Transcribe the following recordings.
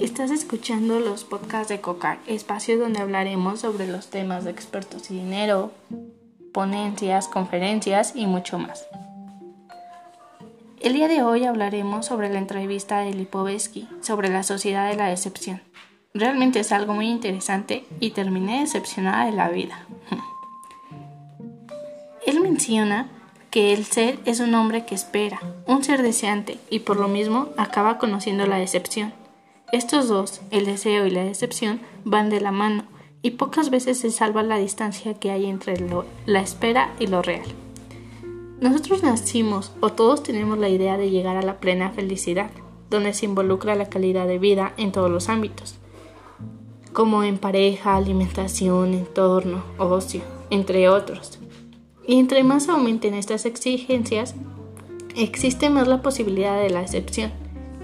Estás escuchando los podcasts de COCAR, espacio donde hablaremos sobre los temas de expertos y dinero, ponencias, conferencias y mucho más. El día de hoy hablaremos sobre la entrevista de Lipovetsky sobre la sociedad de la decepción. Realmente es algo muy interesante y terminé decepcionada de la vida. Él menciona que el ser es un hombre que espera, un ser deseante y por lo mismo acaba conociendo la decepción. Estos dos, el deseo y la decepción, van de la mano y pocas veces se salva la distancia que hay entre la espera y lo real. Nosotros nacimos o todos tenemos la idea de llegar a la plena felicidad, donde se involucra la calidad de vida en todos los ámbitos, como en pareja, alimentación, entorno, ocio, entre otros. Y entre más aumenten estas exigencias, existe más la posibilidad de la excepción.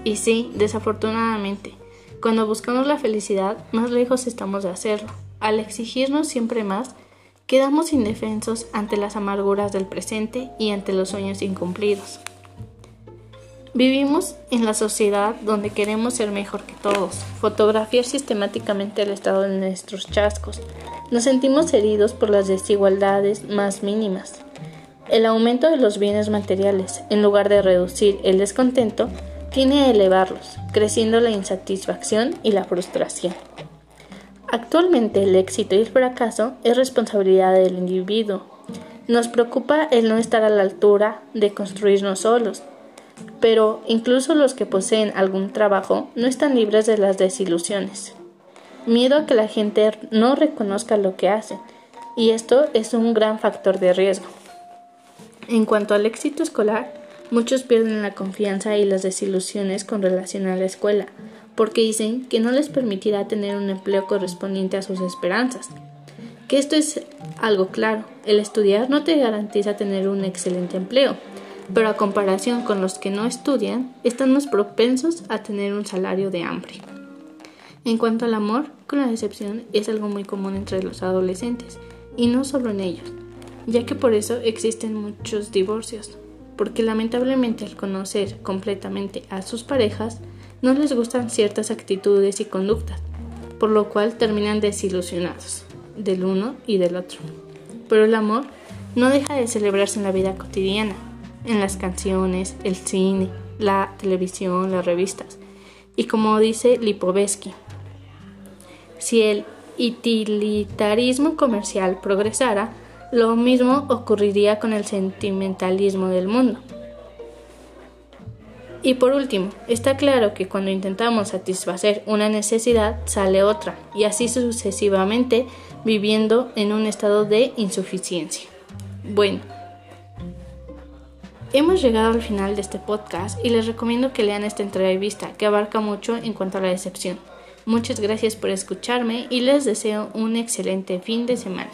Y sí, desafortunadamente, cuando buscamos la felicidad, más lejos estamos de hacerlo. Al exigirnos siempre más, quedamos indefensos ante las amarguras del presente y ante los sueños incumplidos. Vivimos en la sociedad donde queremos ser mejor que todos, fotografiar sistemáticamente el estado de nuestros chascos. Nos sentimos heridos por las desigualdades más mínimas. El aumento de los bienes materiales, en lugar de reducir el descontento, tiene a elevarlos, creciendo la insatisfacción y la frustración. Actualmente el éxito y el fracaso es responsabilidad del individuo. Nos preocupa el no estar a la altura de construirnos solos, pero incluso los que poseen algún trabajo no están libres de las desilusiones. Miedo a que la gente no reconozca lo que hacen, y esto es un gran factor de riesgo. En cuanto al éxito escolar, Muchos pierden la confianza y las desilusiones con relación a la escuela, porque dicen que no les permitirá tener un empleo correspondiente a sus esperanzas. Que esto es algo claro, el estudiar no te garantiza tener un excelente empleo, pero a comparación con los que no estudian, están más propensos a tener un salario de hambre. En cuanto al amor, con la decepción es algo muy común entre los adolescentes, y no solo en ellos, ya que por eso existen muchos divorcios, porque lamentablemente al conocer completamente a sus parejas no les gustan ciertas actitudes y conductas, por lo cual terminan desilusionados del uno y del otro. Pero el amor no deja de celebrarse en la vida cotidiana, en las canciones, el cine, la televisión, las revistas. Y como dice Lipovetsky, si el utilitarismo comercial progresara, lo mismo ocurriría con el sentimentalismo del mundo. Y por último, está claro que cuando intentamos satisfacer una necesidad sale otra, y así sucesivamente viviendo en un estado de insuficiencia. Bueno, hemos llegado al final de este podcast y les recomiendo que lean esta entrevista que abarca mucho en cuanto a la decepción. Muchas gracias por escucharme y les deseo un excelente fin de semana.